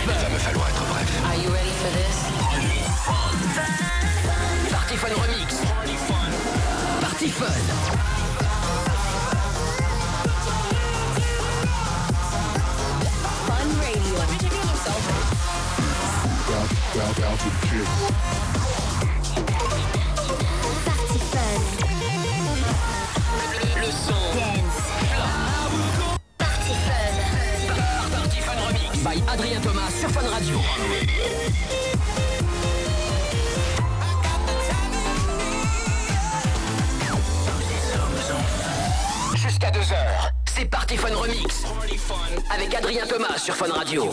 Il va me falloir être bref. Are you ready for this? Party Fun Remix. Party Fun. Fun Radio. Party c'est Party Fun Remix. Avec Adrien Thomas sur Fun Radio.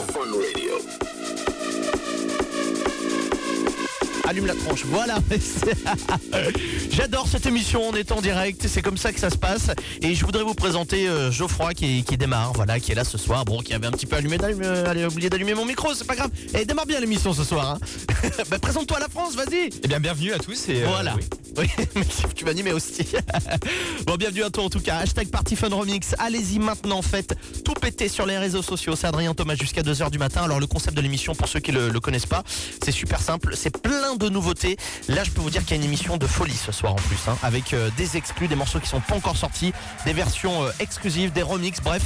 Allume la tranche, voilà. J'adore cette émission, on est en direct, c'est comme ça que ça se passe. Et je voudrais vous présenter euh, Geoffroy qui, démarre, voilà, qui est là ce soir. Bon, qui avait un petit peu allumé, euh, oublié d'allumer mon micro, c'est pas grave. Et démarre bien l'émission ce soir. Hein. Bah, présente-toi à la France, vas-y. Eh bien, bienvenue à tous. Et, euh, voilà. Oui, mais tu m'animes aussi. bon, bienvenue à toi en tout cas. Hashtag Party Fun Remix. Allez-y maintenant, faites tout péter sur les réseaux sociaux. C'est Adrien Thomas jusqu'à 2h du matin. Alors, le concept de l'émission, pour ceux qui le, le connaissent pas, c'est super simple. C'est plein de nouveautés. Là, je peux vous dire qu'il y a une émission de folie ce soir en plus, hein, avec euh, des exclus, des morceaux qui sont pas encore sortis, des versions euh, exclusives, des remixes, bref,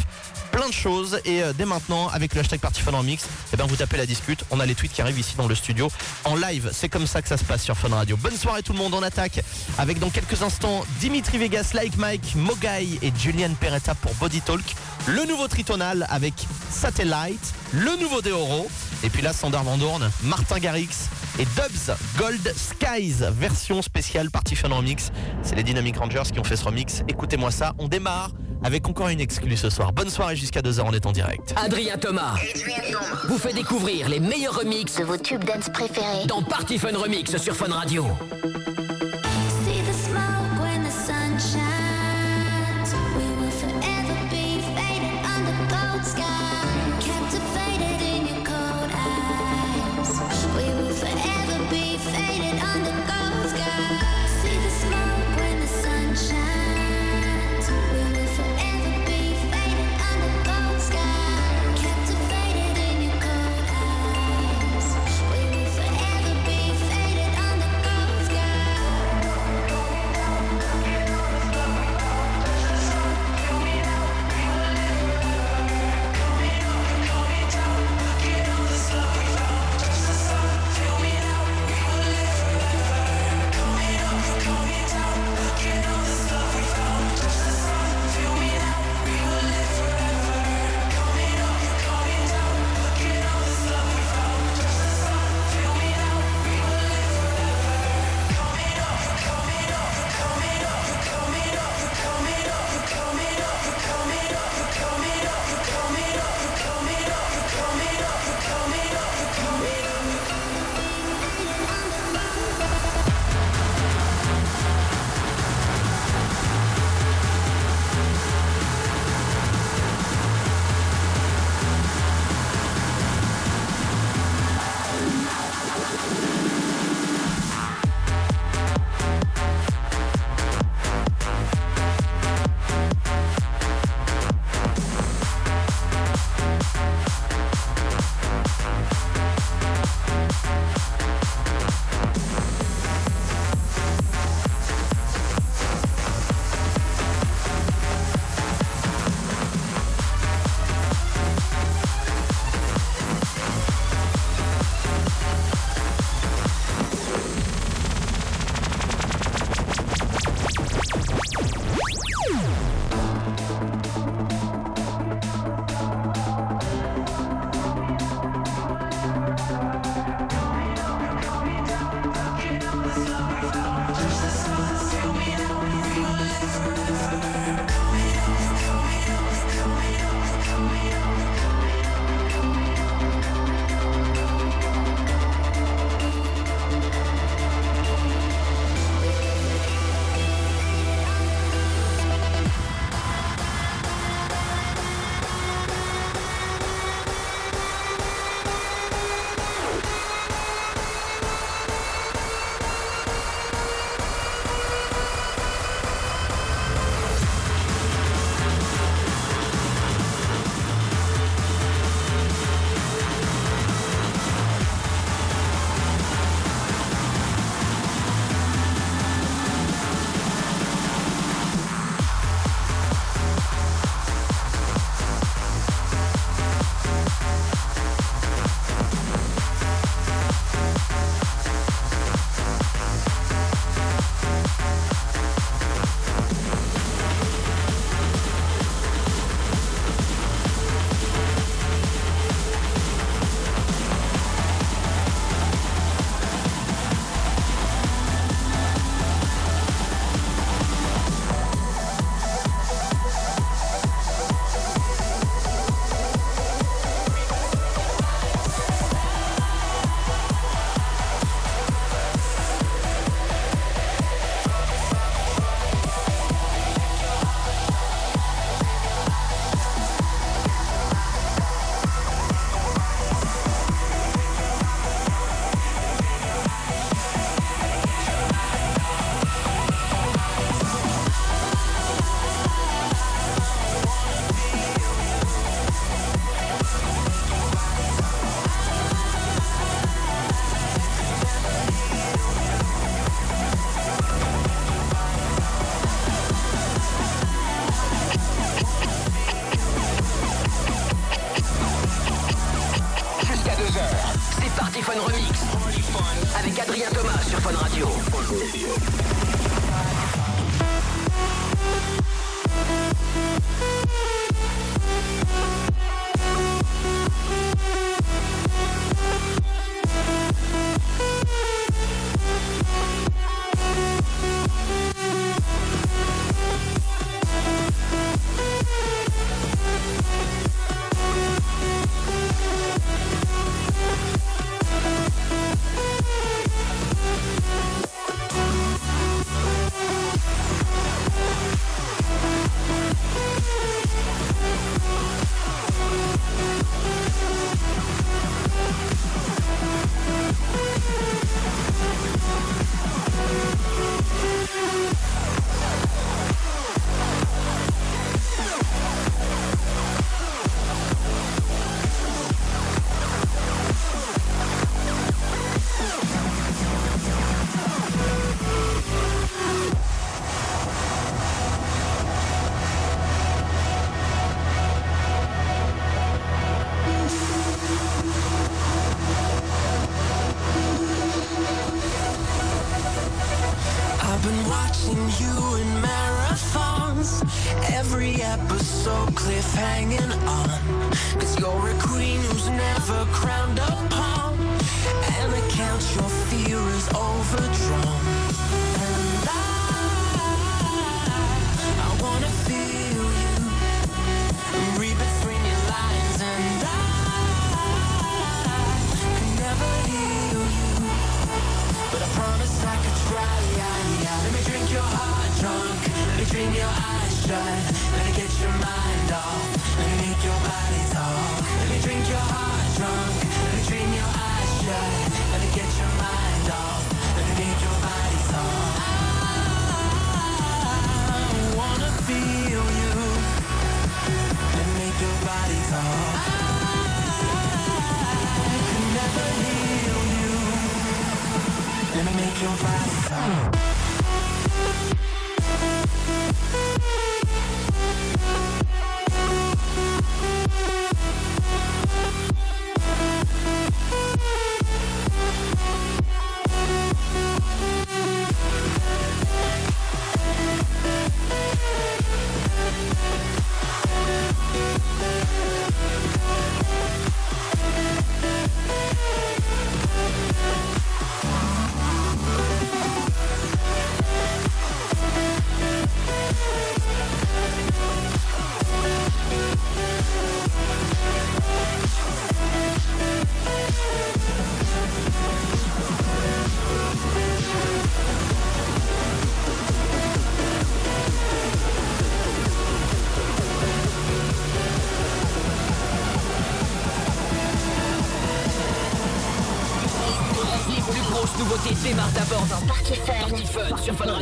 plein de choses. Et euh, dès maintenant, avec le hashtag Party Fun Remix, eh ben, vous tapez la discute. On a les tweets qui arrivent ici dans le studio en live. C'est comme ça que ça se passe sur Fun Radio. Bonne soirée tout le monde. On attaque avec dans quelques instants Dimitri Vegas, Like Mike, Mogai et Julian Peretta pour Body Talk. Le nouveau Tritonal avec Satellite, le nouveau Deoro. Et puis là, Sandar Vandoorne, Martin Garrix et Dubs Gold Skies, version spéciale Party Fun Remix. C'est les Dynamic Rangers qui ont fait ce remix. Écoutez-moi ça. On démarre avec encore une exclue ce soir. Bonne soirée jusqu'à 2h, on est en direct. Adrien Thomas vous fait découvrir les meilleurs remixes De vos tubes dance préférés. dans Party Fun Remix sur Fun Radio.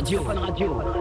Sur Fun Radio.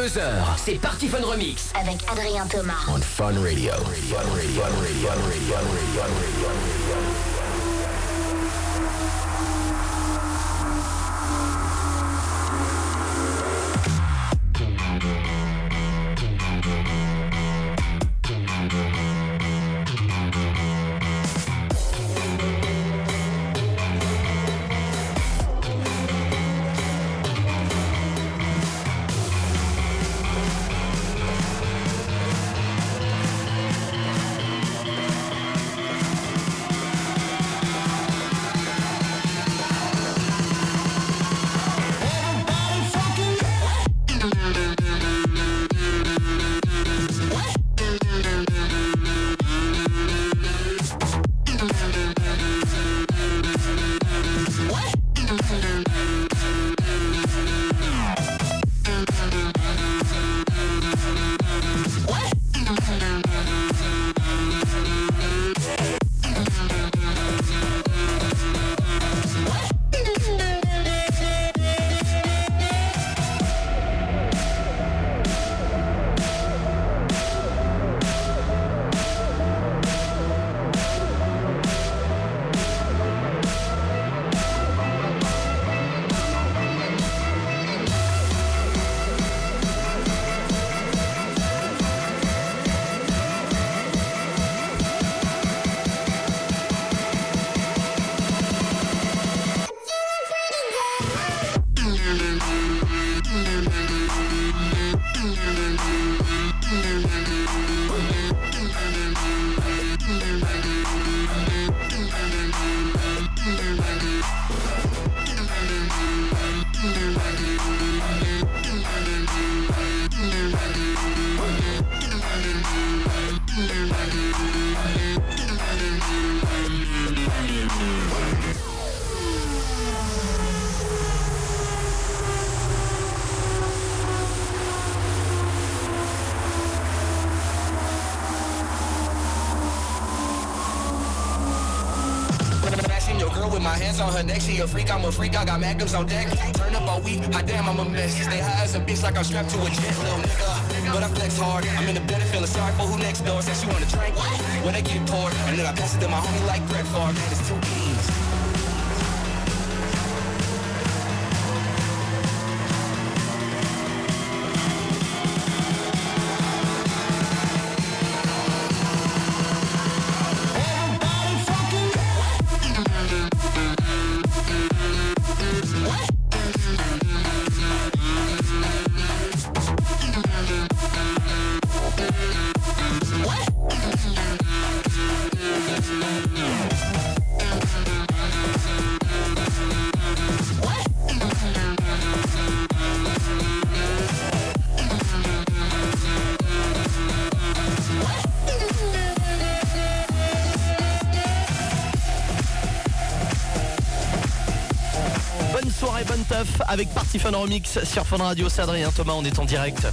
22h, c'est Party Fun Remix. Avec Adrien Thomas. On Fun Radio. Fun Radio. Fun Radio. Fun Radio. Fun Radio. A freak, I'm a freak. I got magnums on deck. Turn up all week. Hot damn, I'm a mess. Stay high as a bitch like I'm strapped to a jet, little nigga. But I flex hard. I'm in the bed feeling sorry for who next door. Said she want a drink. When they get poured, and then I pass it to my homie like Brett Favre. Man, it's two keys. Fun Remix sur Fun Radio. C'est Adrien Thomas, on est en direct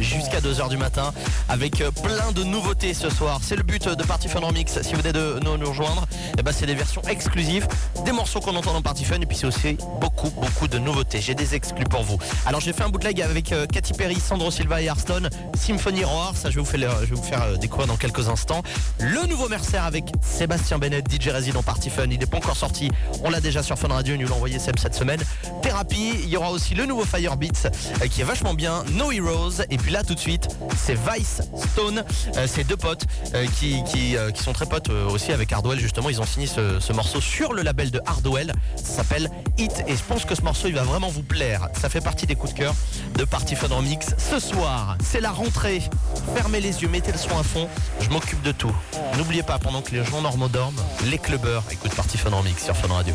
jusqu'à 2h du matin avec euh, plein de nouveautés ce soir. C'est le but de Party Fun Remix. Si vous venez de nous, rejoindre, eh ben c'est des versions exclusives, des morceaux qu'on entend dans Party Fun et puis c'est aussi beaucoup, beaucoup de nouveautés. J'ai des exclus pour vous. Alors j'ai fait un bootleg avec euh, Katy Perry, Sandro Silva et Hearthstone, Symphony Roar. Ça, je vais vous faire, je euh, découvrir dans quelques instants. Le nouveau Mercer avec Sébastien Bennett, DJ Résident Party Fun. Il n'est pas encore sorti. On l'a déjà sur Fun Radio. Nous l'a envoyé Seb cette semaine. Il y aura aussi le nouveau Fire Beats euh, qui est vachement bien. No Heroes. Et puis là, tout de suite, c'est Vice Stone. Euh, c'est deux potes euh, qui, sont très potes aussi avec Hardwell. Justement, ils ont signé ce, ce morceau sur le label de Hardwell. Ça s'appelle Hit. Et je pense que ce morceau, il va vraiment vous plaire. Ça fait partie des coups de cœur de Party Fun Remix. Ce soir, c'est la rentrée. Fermez les yeux, mettez le son à fond. Je m'occupe de tout. N'oubliez pas, pendant que les gens normaux dorment, les clubbers écoutent Party Fun Remix sur Fun Radio.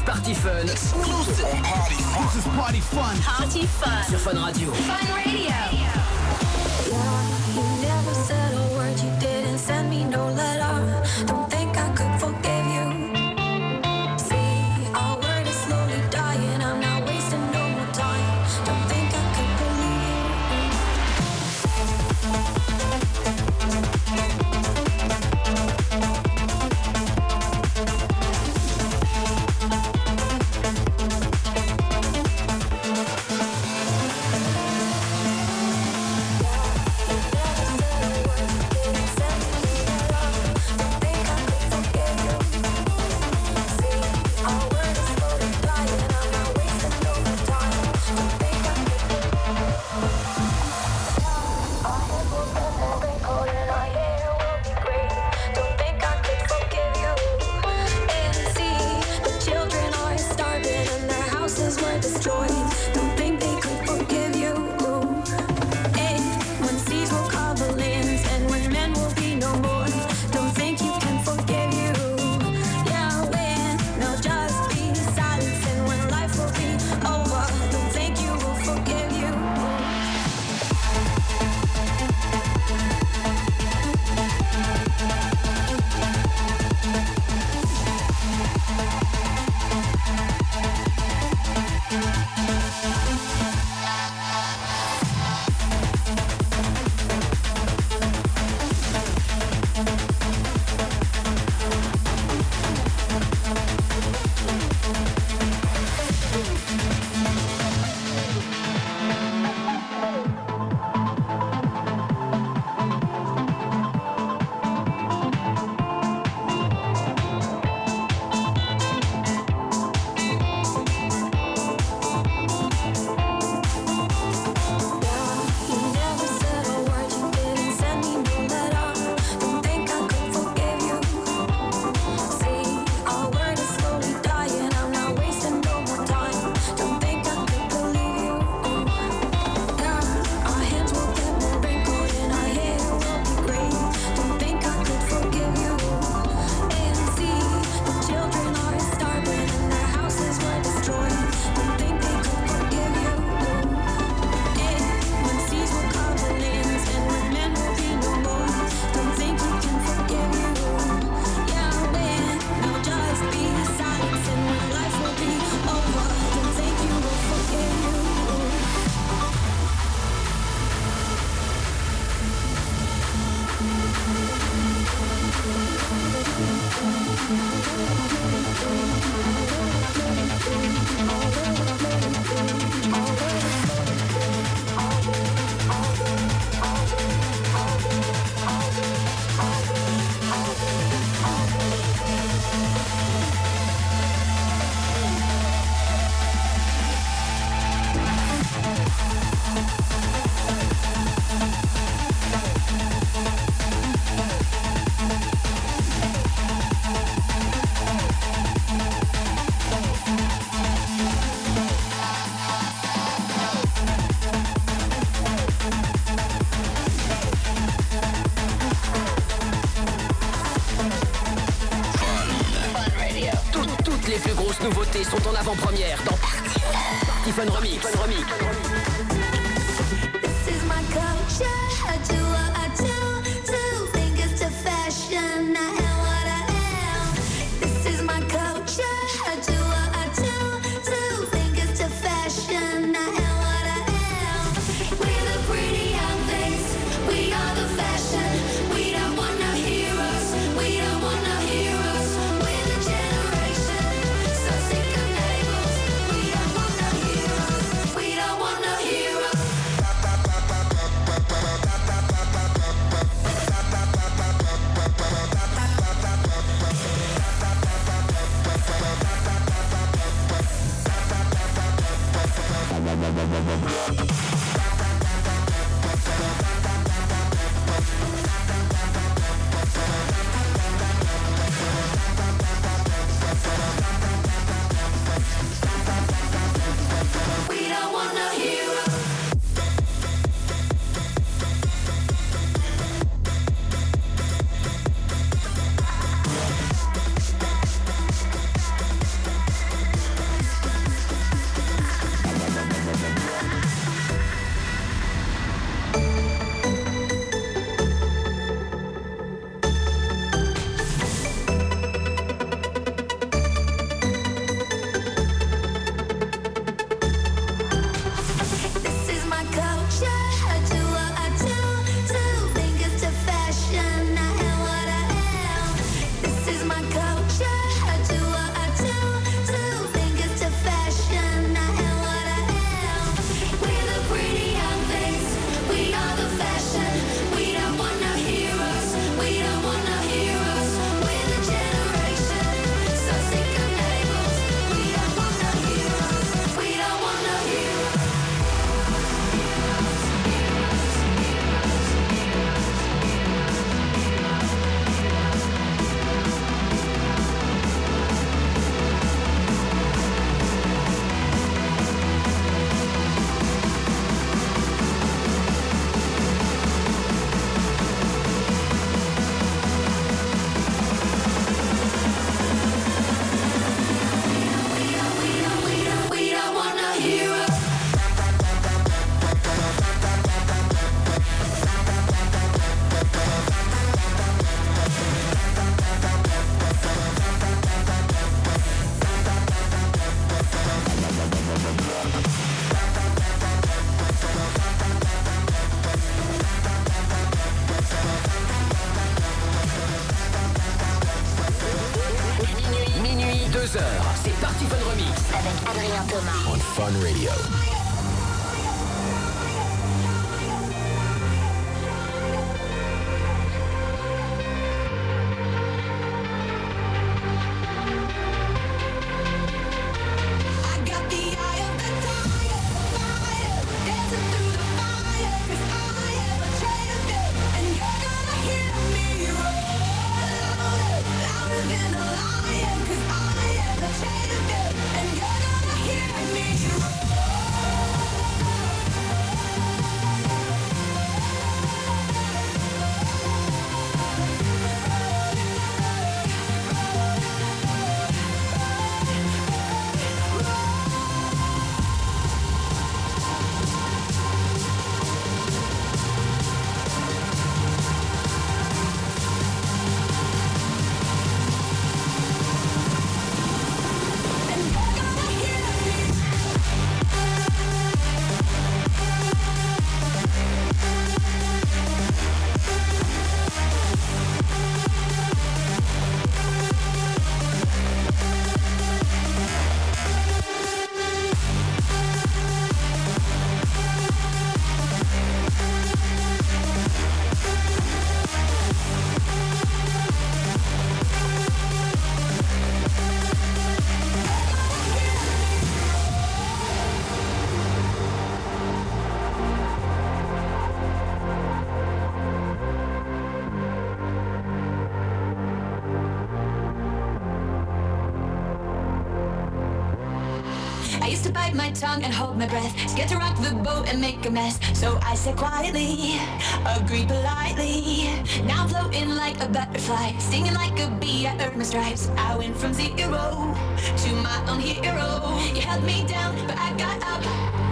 Party Fun. Exclusive. This is Party Fun. Party Fun. Sur Fun Radio. Fun Radio. Avant-première dans Party Fun Remix. Tongue and hold my breath. Scared to rock the boat and make a mess. So I said quietly, agree politely. Now I'm floating like a butterfly, stinging like a bee. I earned my stripes. I went from zero to my own hero. You held me down, but I got up.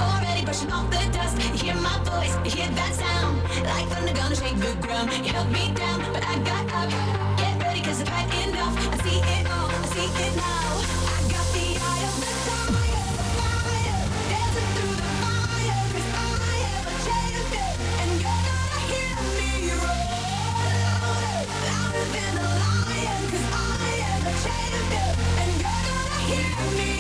Already brushing off the dust. You hear my voice, you hear that sound. Like thunder gonna shake the ground. You held me down, but I got up. Get ready, cause I've had enough. I see it all, I see it now. And you're gonna hear me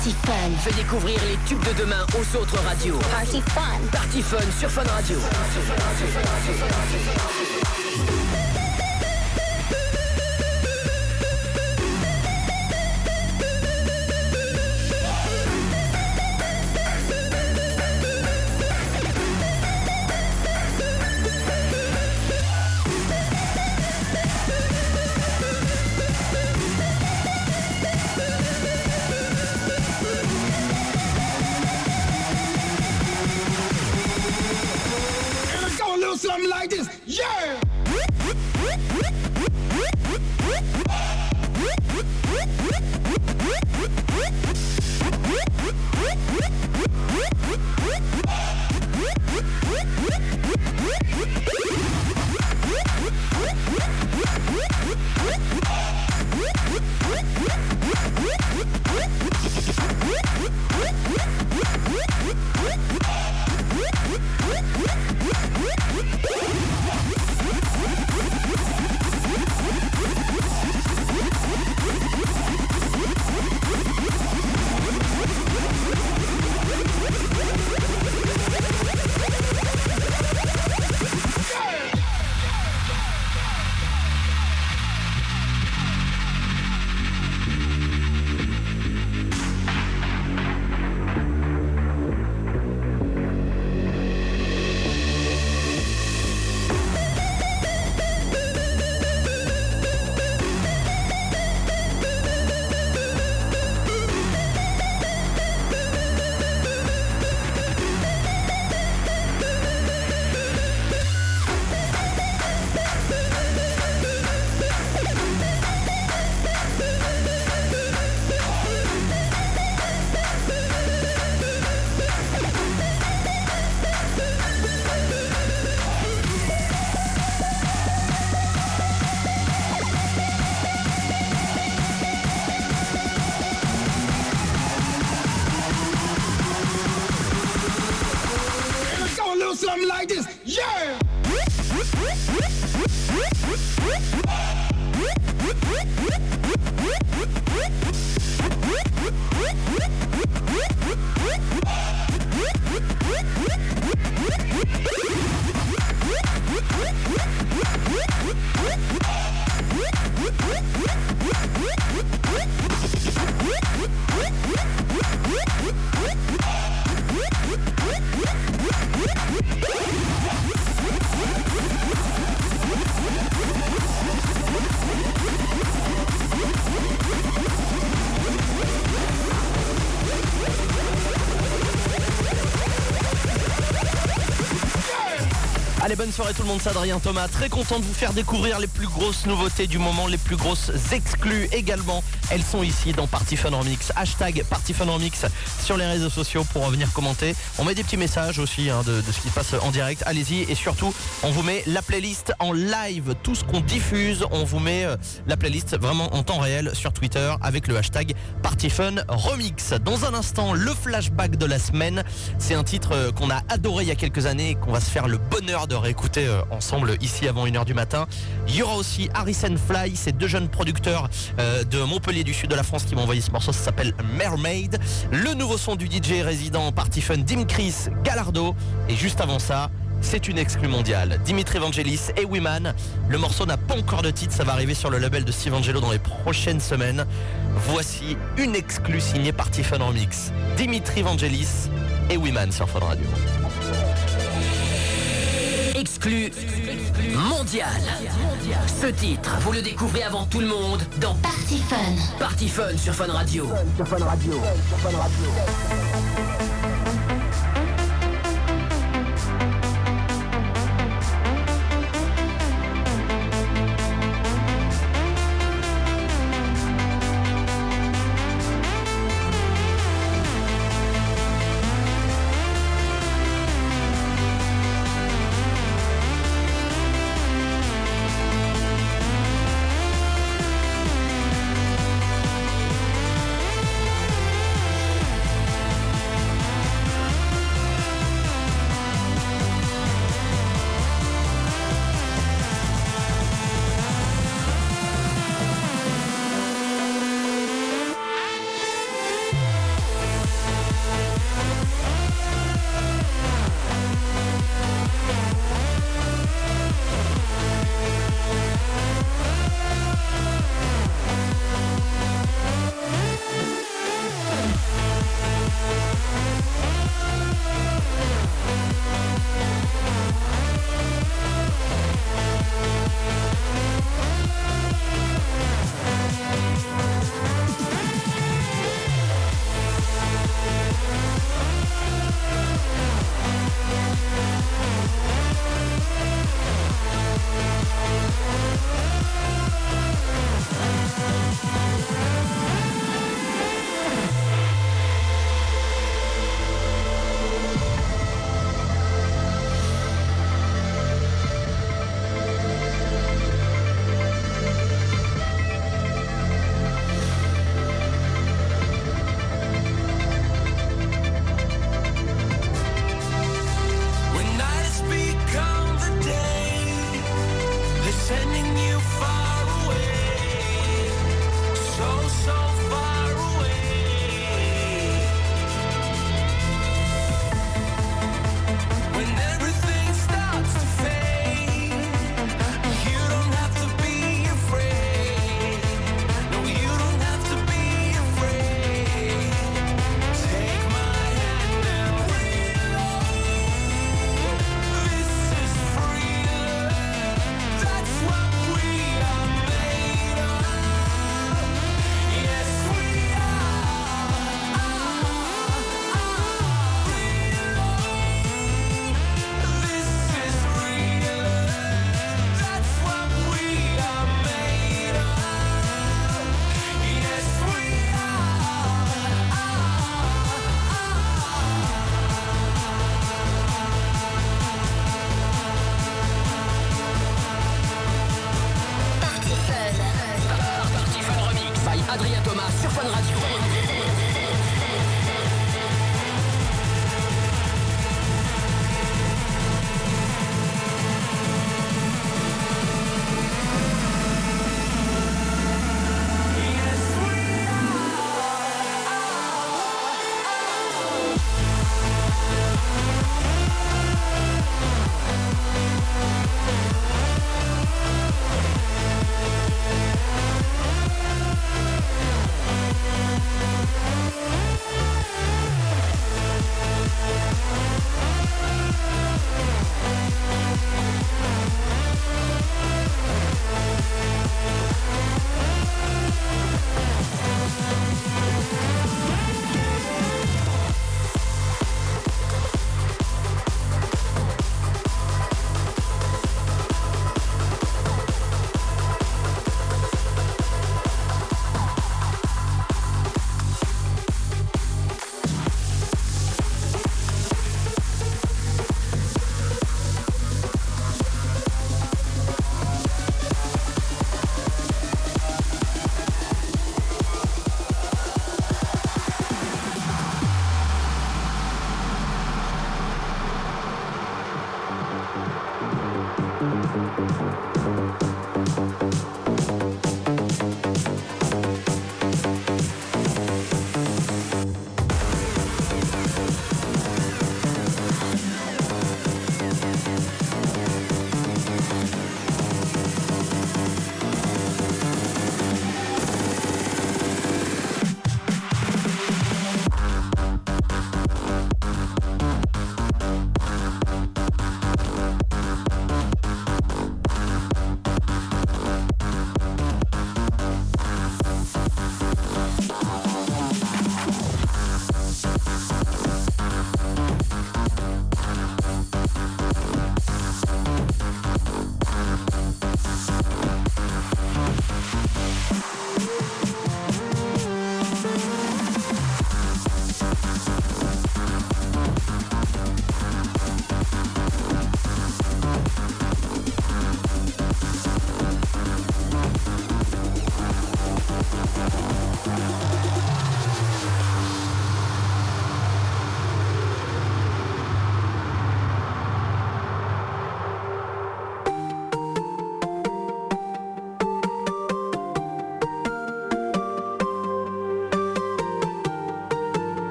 Party Fun. Fais découvrir les tubes de demain aux autres radios. Party Fun. Party Fun sur Fun Radio. Soirée tout le monde, c'est Adrien Thomas. Très content de vous faire découvrir les plus grosses nouveautés du moment, les plus grosses exclus également. Elles sont ici dans Party Fun Remix. Hashtag Party Fun Remix sur les réseaux sociaux pour venir commenter. On met des petits messages aussi hein, de, de ce qui se passe en direct. Allez-y et surtout, on vous met la playlist en live. Tout ce qu'on diffuse, on vous met euh, la playlist vraiment en temps réel sur Twitter avec le hashtag Fun Remix. Dans un instant, le flashback de la semaine. C'est un titre euh, qu'on a adoré il y a quelques années et qu'on va se faire le bonheur de réécouter euh, ensemble ici avant 1h du matin. Il y aura aussi Harrison Fly, ces deux jeunes producteurs euh, de Montpellier du sud de la France qui m'ont envoyé ce morceau, ça s'appelle Mermaid. Le nouveau son du DJ résident Party Fun, Dim Chris Gallardo. Et juste avant ça, c'est une exclue mondiale. Dimitri Vangelis et Wiman. Le morceau n'a pas encore de titre, ça va arriver sur le label de Steve Angelo dans les prochaines semaines. Voici une exclue signée Party Fun Remix. Dimitri Vangelis et Wiman sur Fun Radio. Exclu mondial. Ce titre, vous le découvrez avant tout le monde dans Party Fun. Party Fun sur Fun Radio.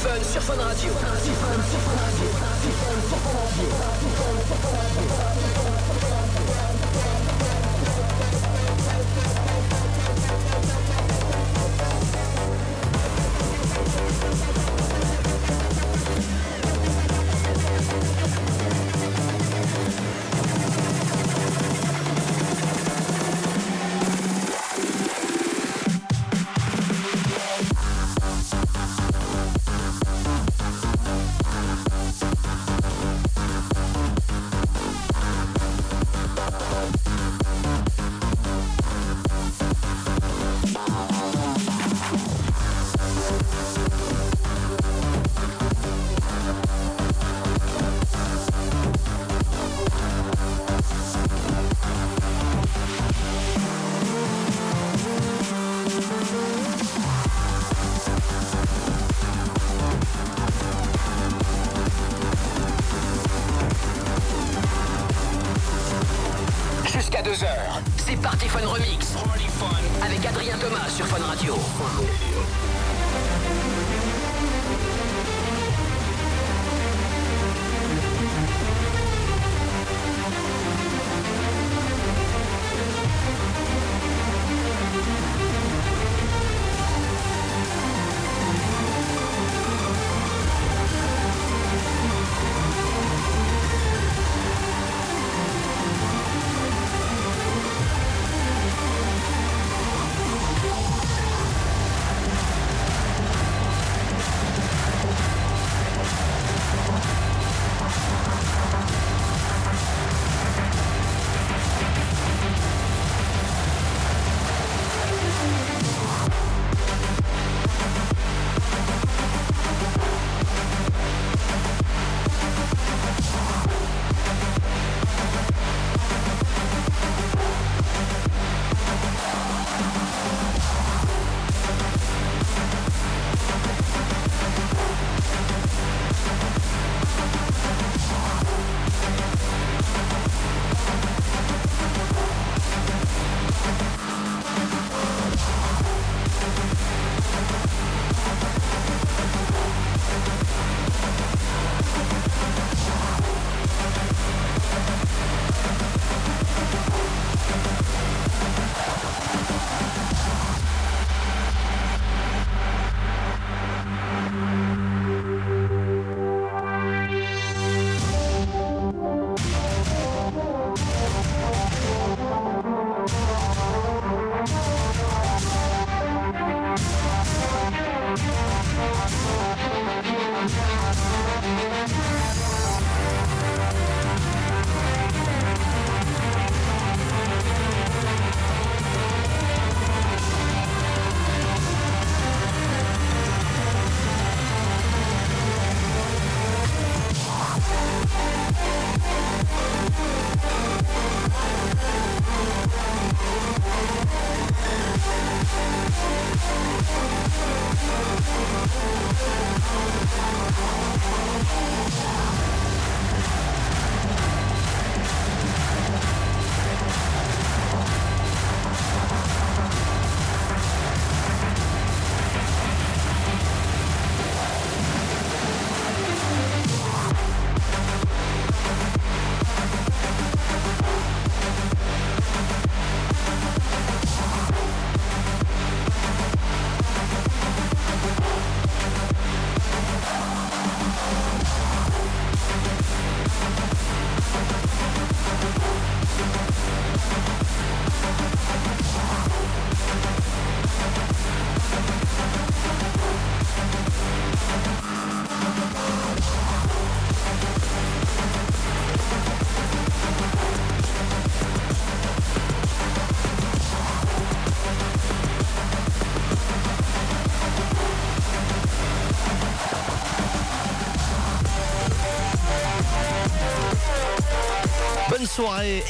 Fun. Sur Fun Radio.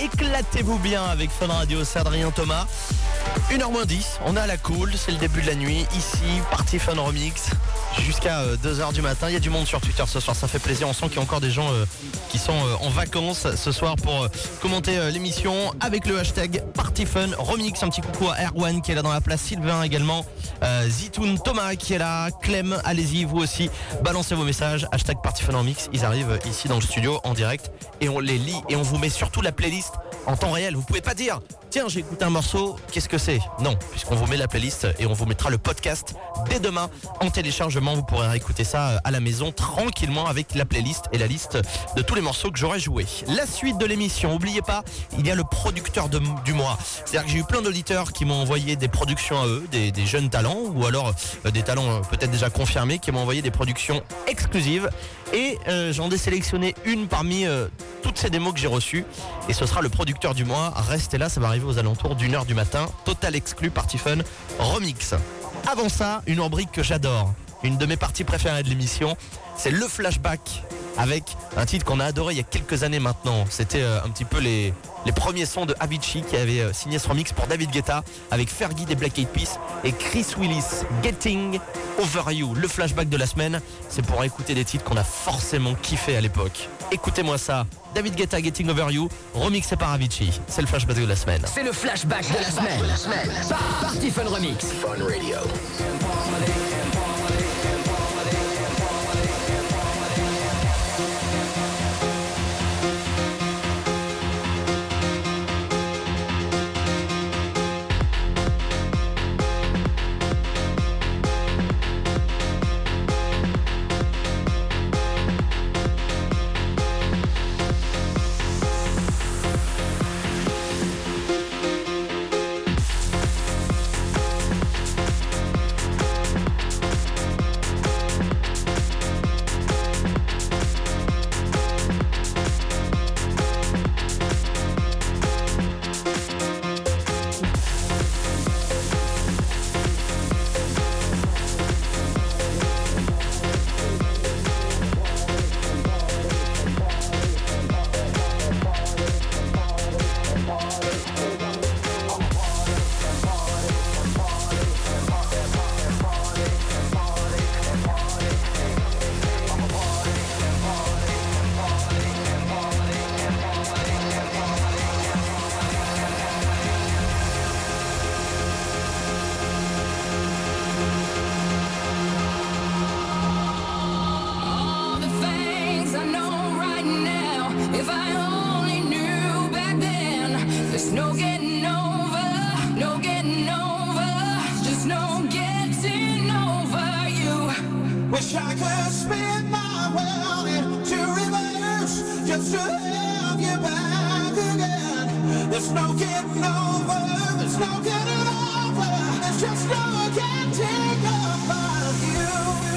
Éclatez-vous bien avec Fun Radio, c'est Adrien Thomas. 1h 10, on à la cool, c'est le début de la nuit, ici, Party Fun Remix, jusqu'à 2h du matin. Il y a du monde sur Twitter ce soir, ça fait plaisir. On sent qu'il y a encore des gens euh, qui sont euh, en vacances ce soir pour euh, commenter euh, l'émission avec le hashtag Party Fun Remix. Un petit coucou à Erwan qui est là dans la place, Sylvain également, euh, Zitoun Thomas qui est là, Clem, allez-y, vous aussi, balancez vos messages, hashtag Remix. Ils arrivent ici dans le studio en direct et on les lit et on vous met surtout la playlist en temps réel. Vous pouvez pas dire Tiens, j'ai écouté un morceau, qu'est-ce que c'est? Non, puisqu'on vous met la playlist et on vous mettra le podcast dès demain en téléchargement. Vous pourrez écouter ça euh, à la maison tranquillement avec la playlist et la liste de tous les morceaux que j'aurais joués. La suite de l'émission, n'oubliez pas, il y a le producteur du mois. C'est-à-dire que j'ai eu plein d'auditeurs qui m'ont envoyé des productions à eux, des, jeunes talents ou alors euh, des talents euh, peut-être déjà confirmés qui m'ont envoyé des productions exclusives. Et j'en ai sélectionné une parmi toutes ces démos que j'ai reçues. Et ce sera le producteur du mois. Restez là, ça va arriver aux alentours d'une heure du matin. Total exclu Party Fun Remix. Avant ça, une rubrique que j'adore. Une de mes parties préférées de l'émission, c'est le flashback avec un titre qu'on a adoré il y a quelques années maintenant. C'était euh, un petit peu les, les premiers sons de Avicii qui avait euh, signé ce remix pour David Guetta avec Fergie des Black Eyed Peas et Chris Willis Getting Over You. Le flashback de la semaine, c'est pour écouter des titres qu'on a forcément kiffé à l'époque. Écoutez-moi ça. David Guetta Getting Over You, remixé par Avicii. C'est le flashback de la semaine. C'est le flashback de la semaine. Party Fun Remix. Fun Radio. There's no getting over, there's just no getting over you. Wish I could spin my world into reverse just have you back again. There's no getting over there's no getting over. It's just got a tang you.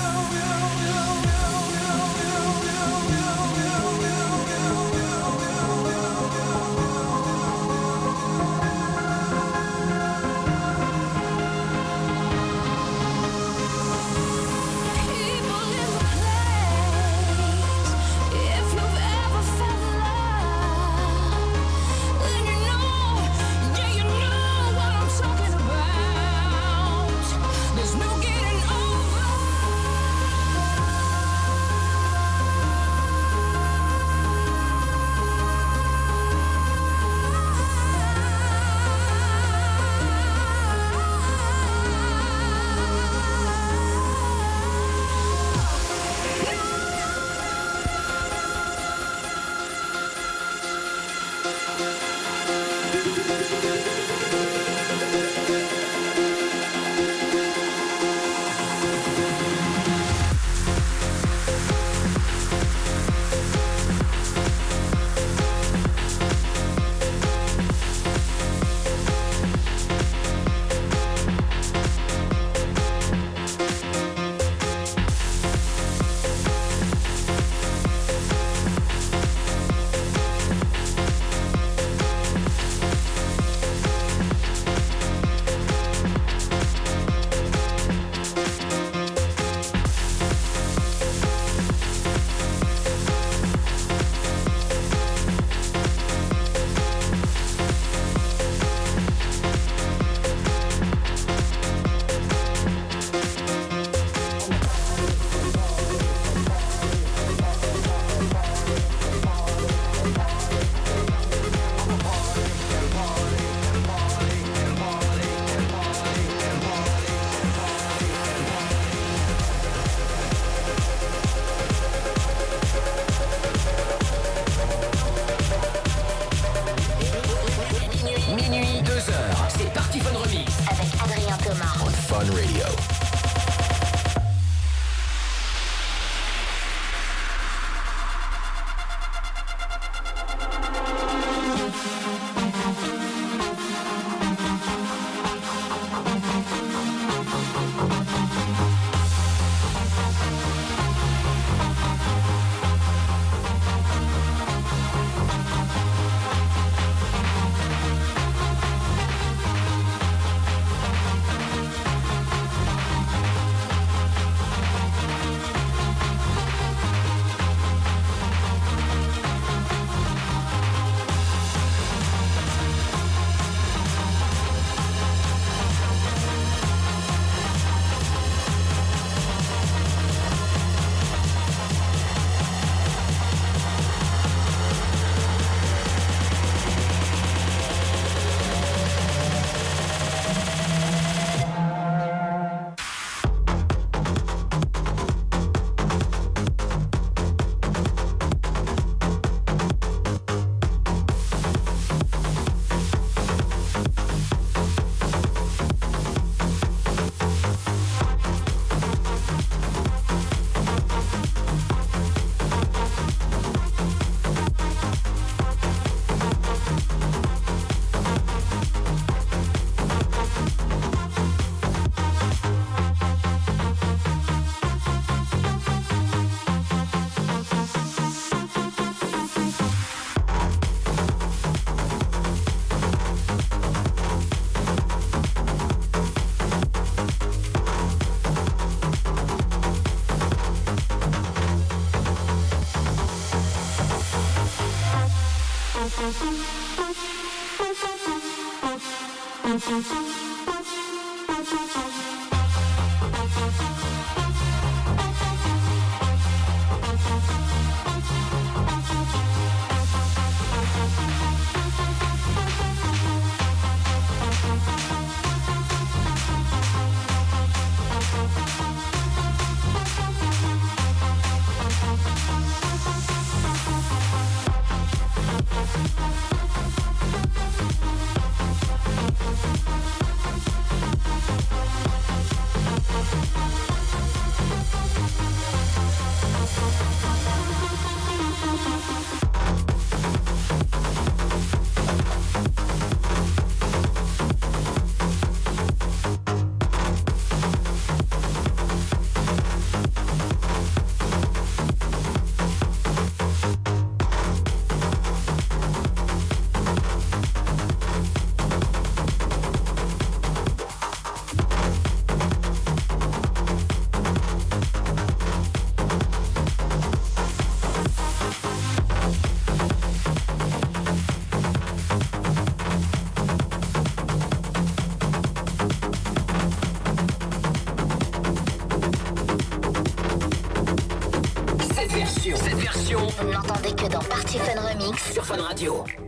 Fun Radio.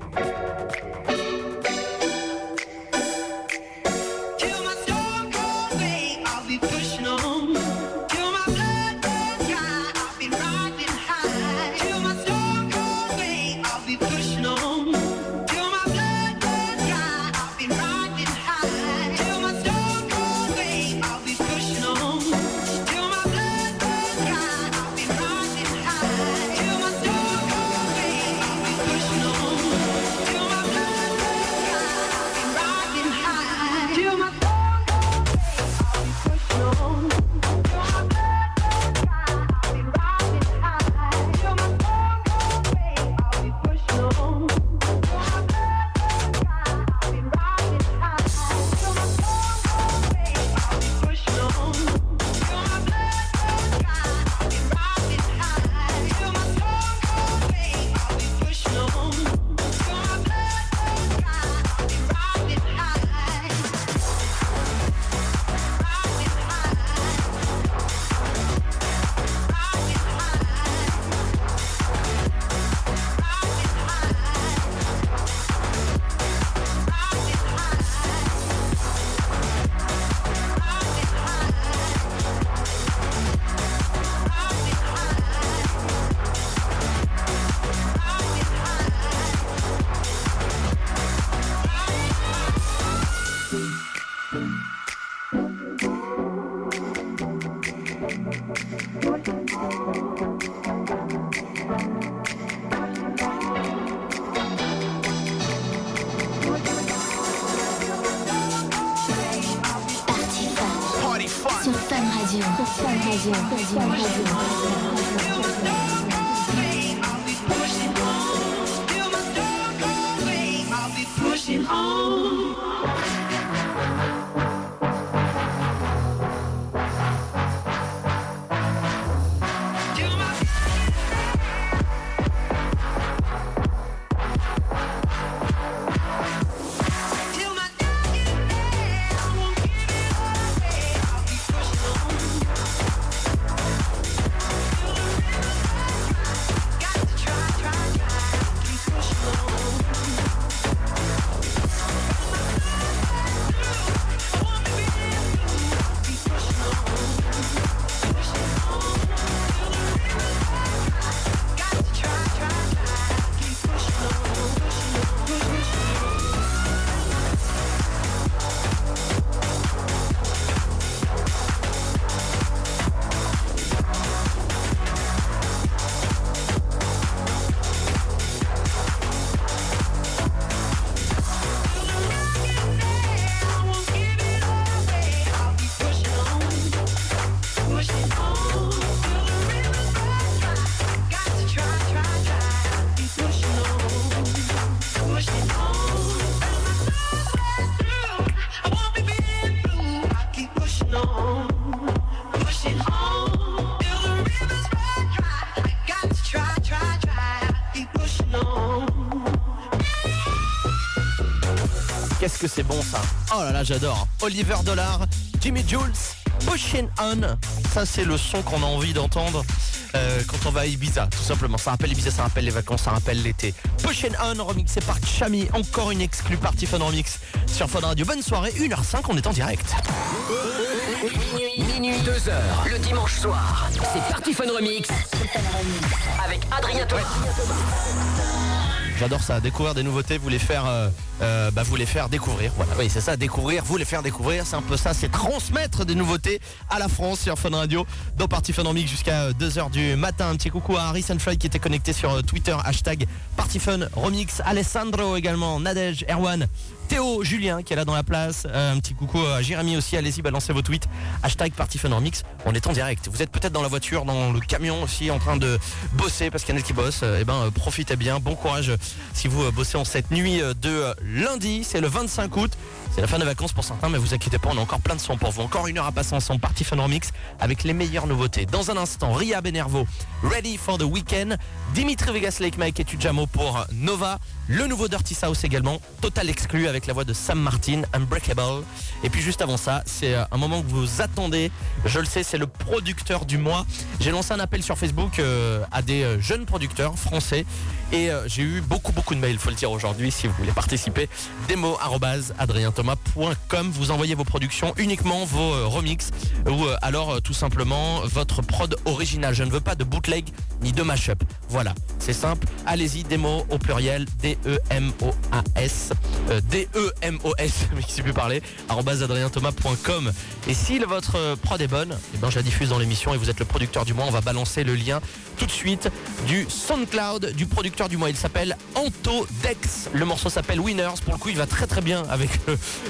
Oh là là, j'adore. Oliver Dollar, Jimmy Jules, Pushing On. Ça, c'est le son qu'on a envie d'entendre euh, quand on va à Ibiza, tout simplement. Ça rappelle Ibiza, ça rappelle les vacances, ça rappelle l'été. Pushing On, remixé par Chami. Encore une exclue partie Fun Remix sur Fun Radio. Bonne soirée, 1h05, on est en direct. Minuit, 2h, le dimanche soir. C'est Party Fun Remix avec Adrien Thomas. J'adore ça, découvrir des nouveautés, vous les faire, euh, euh, bah, vous les faire découvrir. Voilà, oui, c'est ça, découvrir, vous les faire découvrir, c'est un peu ça, c'est transmettre des nouveautés à la France sur Fun Radio, dans Party Fun en jusqu'à 2h du matin. Un petit coucou à Harrison Floyd qui était connecté sur euh, Twitter, hashtag Party Fun Remix, Alessandro également, Nadège, Erwan. Théo, Julien qui est là dans la place, Euh, un petit coucou à Jérémy aussi, allez-y balancez vos tweets, hashtag Party Fun Remix, on est en direct. Vous êtes peut-être dans la voiture, dans le camion aussi en train de bosser parce qu'il y en a qui bossent, et ben euh, profitez bien, bon courage euh, si vous euh, bossez en cette nuit de lundi, c'est le 25 août. C'est la fin des vacances pour certains, mais vous inquiétez pas, on a encore plein de sons pour vous. Encore une heure à passer ensemble, Party Fun avec les meilleures nouveautés. Dans un instant, Ria Benervo, Ready for the Weekend, Dimitri Vegas Lake Mike et Tujamo pour Nova, le nouveau Dirty South également, total exclu avec la voix de Sam Martin, Unbreakable. Et puis juste avant ça, c'est euh, un moment que vous attendez, je le sais, c'est le producteur du mois. J'ai lancé un appel sur Facebook euh, à des euh, jeunes producteurs français et j'ai eu beaucoup beaucoup de mails, faut le dire aujourd'hui, si vous voulez participer. Demo@adrienthomas.com. Vous envoyez vos productions, uniquement vos remixes ou alors tout simplement votre prod original. Je ne veux pas de bootleg ni de mashup. Voilà, c'est simple. Allez-y, démo au pluriel, D-E-M-O-A-S, euh, D-E-M-O-S, mais qui sait plus parler, adrienthomas.com. Et si votre prod est bonne, eh ben, je la diffuse dans l'émission et vous êtes le producteur du mois. On va balancer le lien tout de suite du SoundCloud du producteur du mois. Il s'appelle Anto Dex. Le morceau s'appelle Winners. Pour le coup, il va très très bien avec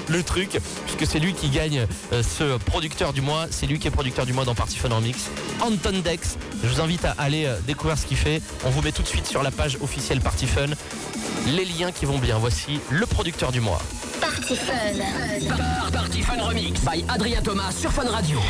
le, truc, puisque c'est lui qui gagne euh, ce producteur du mois. C'est lui qui est producteur du mois dans Party Fun Remix. Anton Dex. Je vous invite à aller euh, découvrir ce qu'il fait. On vous met tout de suite sur la page officielle Party Fun les liens qui vont bien. Voici le producteur du mois. Party Fun. Par Party Fun Remix by Adrien Thomas sur Fun Radio.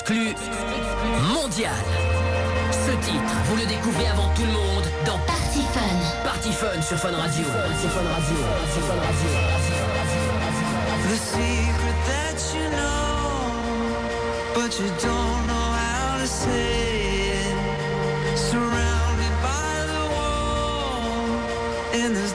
exclu mondial. Ce titre, vous le découvrez avant tout le monde dans Party Fun. Party Fun sur Fun Radio. Party Fun Radio. Party Fun Radio. The secret that you know, but you don't know how to say it. Surrounded by the wall, in the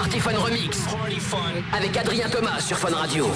Party Fun Remix. Avec Adrien Thomas sur Fun Radio.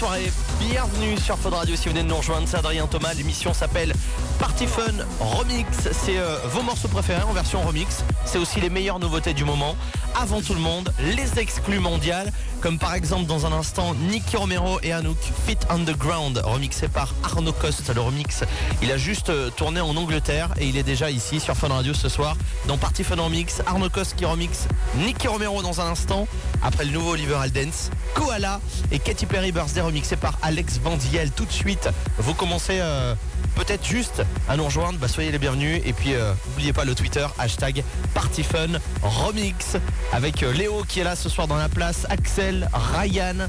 Soirée, bienvenue sur Fun Radio si vous venez de nous rejoindre, c'est Adrien Thomas, l'émission s'appelle Party Fun Remix, c'est euh, vos morceaux préférés en version remix, c'est aussi les meilleures nouveautés du moment, avant tout le monde, les exclus mondiales, comme par exemple dans un instant Nicky Romero et Anouk Fit Underground, remixé par Arnaud Coste, le remix, il a juste euh, tourné en Angleterre et il est déjà ici sur Fun Radio ce soir, dans Party Fun Remix, Arnaud Coste qui remix Nicky Romero dans un instant, après le nouveau Oliver Aldens, Koala et Katy Perry Birthday remixé par Alex Bandiel. Tout de suite, vous commencez euh, peut-être juste à nous rejoindre, bah, soyez les bienvenus. Et puis, euh, n'oubliez pas le Twitter, hashtag PartyFun Remix, avec euh, Léo qui est là ce soir dans la place, Axel, Ryan,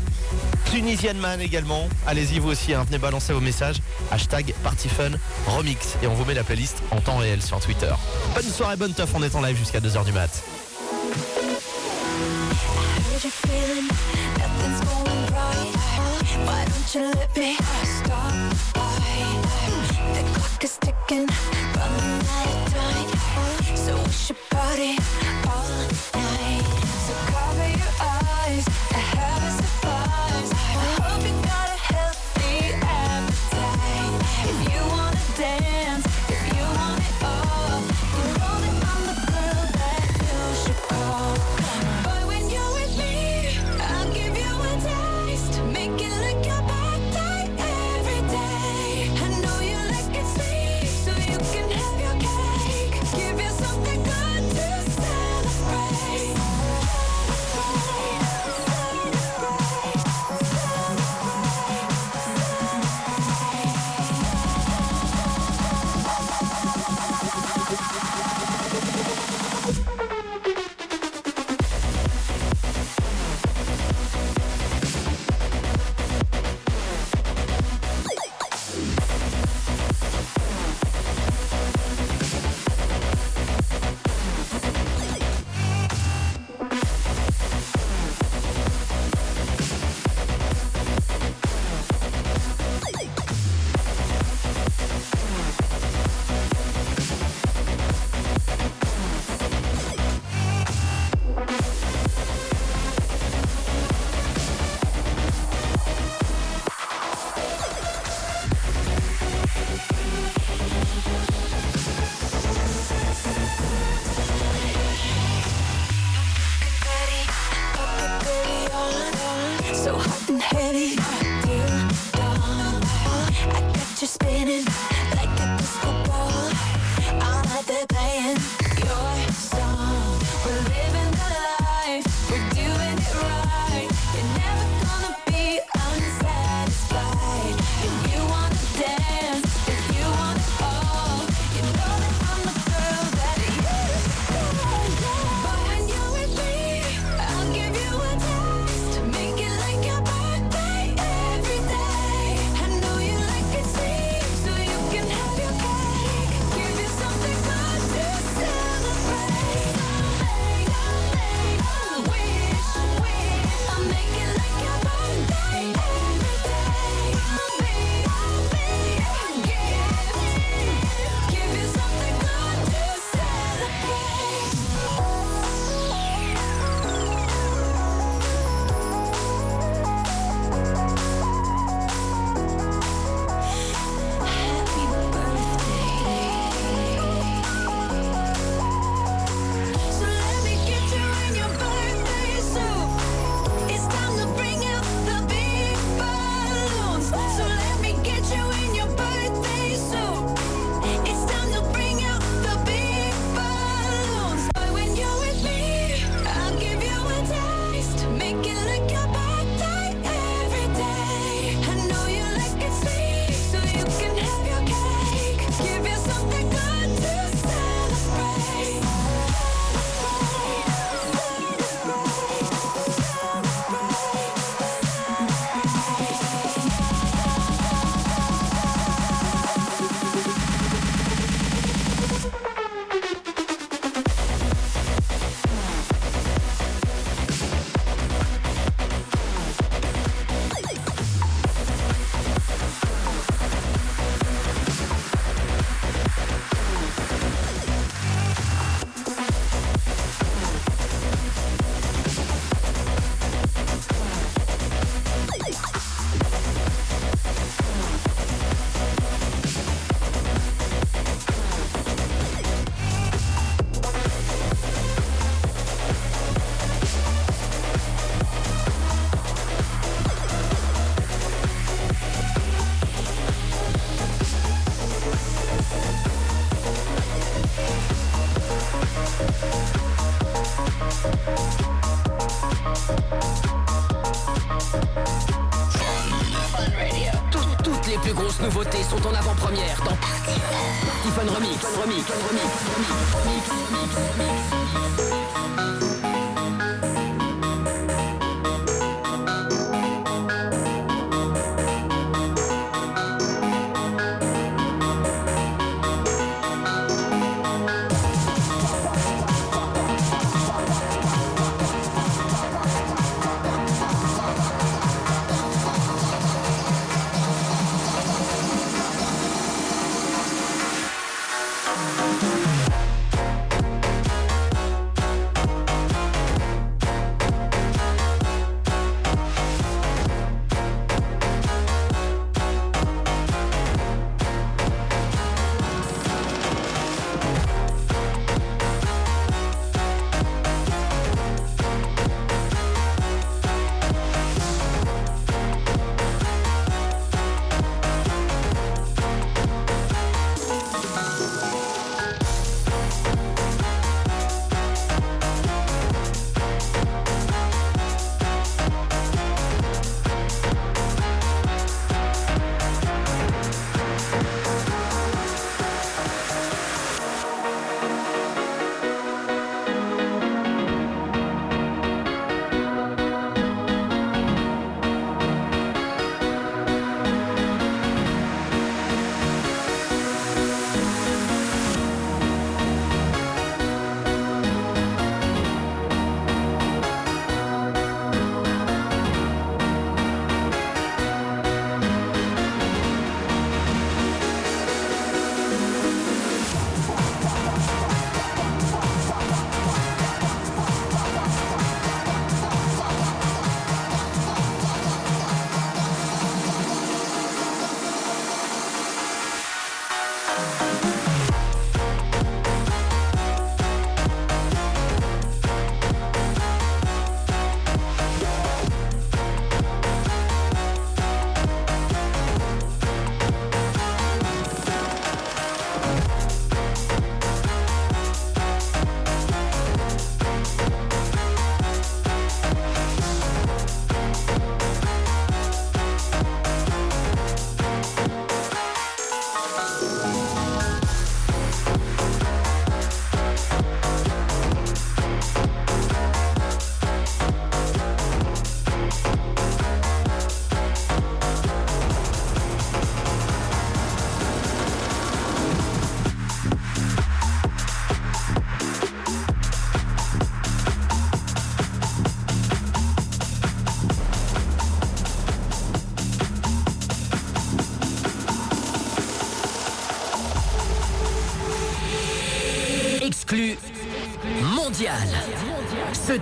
Tunisian Man également. Allez-y vous aussi, hein, venez balancer vos messages, hashtag PartyFun Remix. Et on vous met la playlist en temps réel sur Twitter. Bonne soirée, bonne teuf, on est en live jusqu'à 2h du mat. Why don't you let me stop? The clock is ticking, running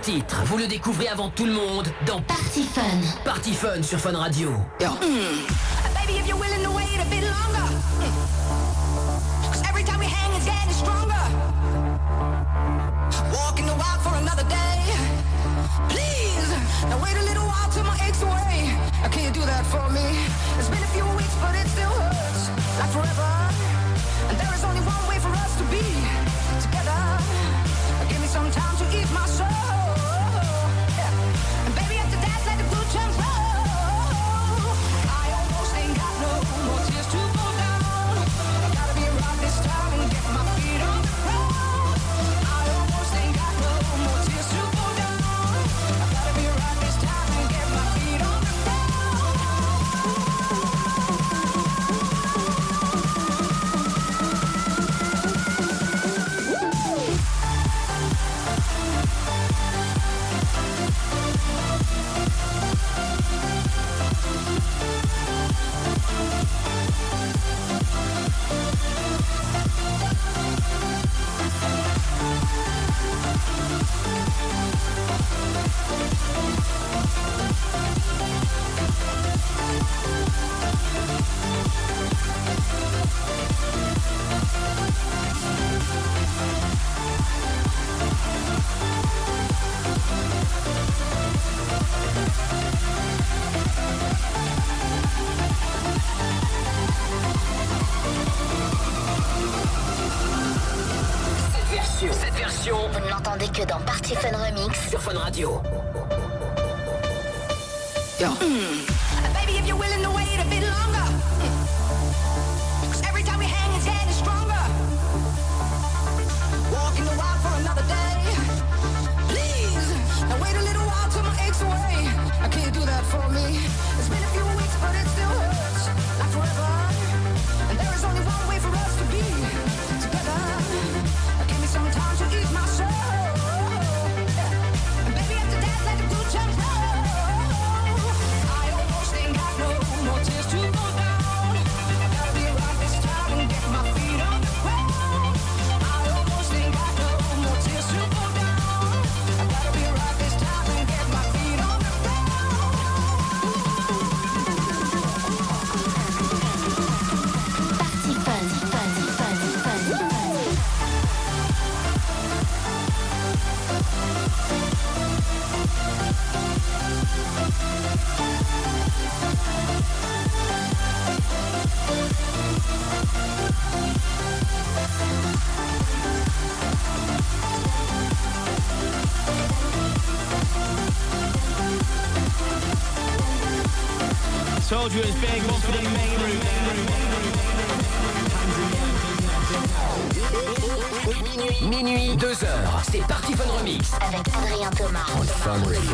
titre, vous le découvrez avant tout le monde dans Party Fun. Party Fun sur Fun Radio. Baby, if you're willing to wait a bit longer. Cause every time we hang, it's getting stronger. Walking the wild for another day. Please, now wait a little while till my aches away. Now, can you do that for me? It's been a few weeks, but it still hurts. Like forever. And there is only one way for us to be together. Give me some time to ease my soul. Soldier is big, one for the main route. Minuit, minuit, 2 heures. C'est Party Fun Remix. Avec Adrien Thomas. Fun Radio.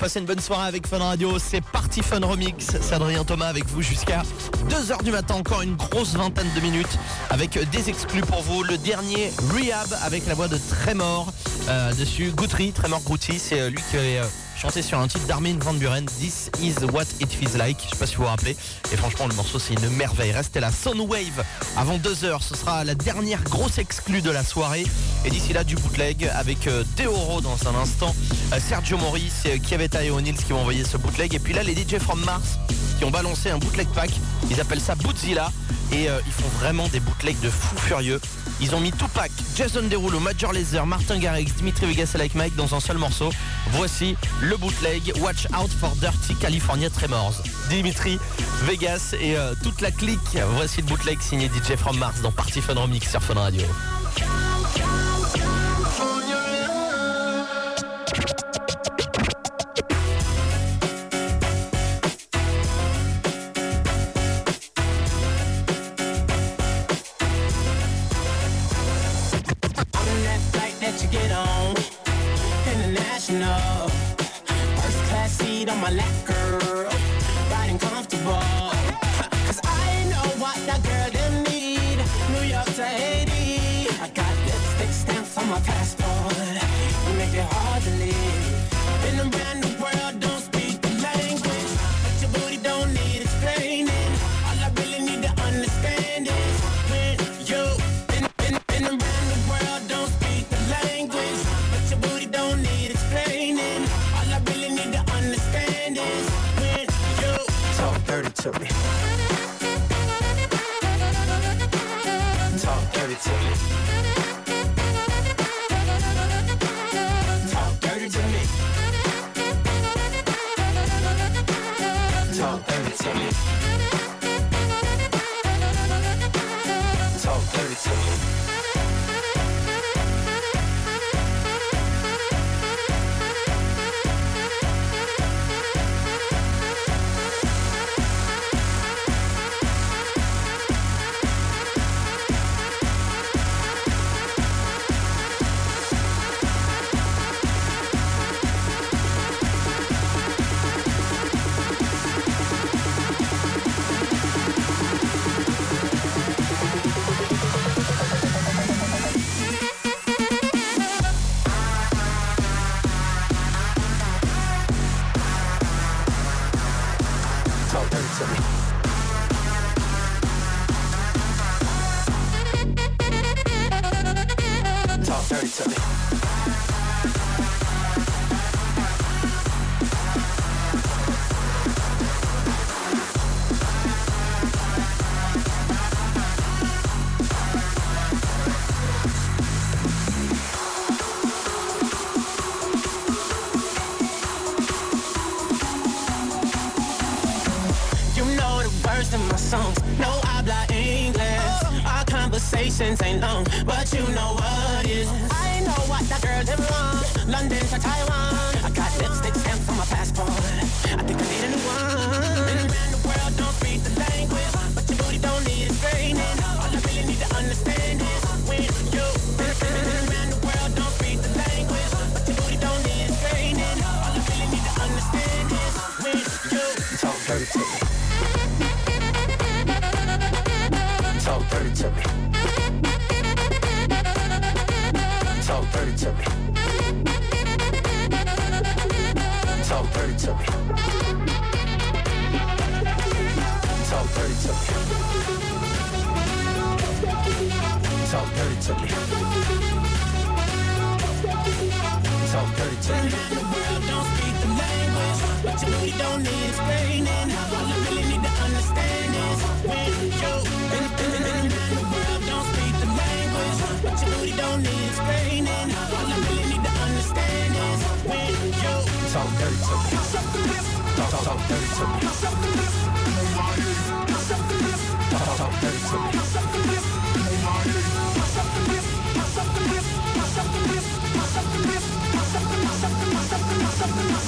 Passer une bonne soirée avec Fun Radio. C'est parti Fun Remix. C'est Adrien Thomas avec vous jusqu'à 2h du matin. Encore une grosse vingtaine de minutes avec des exclus pour vous. Le dernier Rehab avec la voix de Tremor euh, dessus. Guthrie, Tremor Guthrie, c'est euh, lui qui avait euh, chanté sur un titre d'Armin Van Buren, This is what it feels like. Je sais pas si vous vous rappelez. Et franchement, le morceau, c'est une merveille. Restez là, Soundwave avant 2h. Ce sera la dernière grosse exclue de la soirée. Et d'ici là, du bootleg avec euh, Deoro dans un instant, euh, Sergio Morris, euh, Kiaveta et O'Neill qui vont envoyer ce bootleg. Et puis là, les DJ from Mars qui ont balancé un bootleg pack. Ils appellent ça Bootzilla. Et euh, ils font vraiment des bootlegs de fous furieux. Ils ont mis Tupac, Jason Derulo, Major Lazer, Martin Garrix, Dimitri Vegas et Like Mike dans un seul morceau. Voici le bootleg Watch Out for Dirty California Tremors. Dimitri Vegas et euh, toute la clique. Voici le bootleg signé DJ From Mars dans Party Fun Remix sur Fun Radio. Dirty to me. Talk dirty to me. The world don't speak the language, but you really don't need explaining. All I really need to understand is when you been, been around the world, don't speak the language, but you really don't need explaining. All I really need to understand is when you talk dirty to me. Talk, talk dirty to me. Talk, talk dirty to me. Talk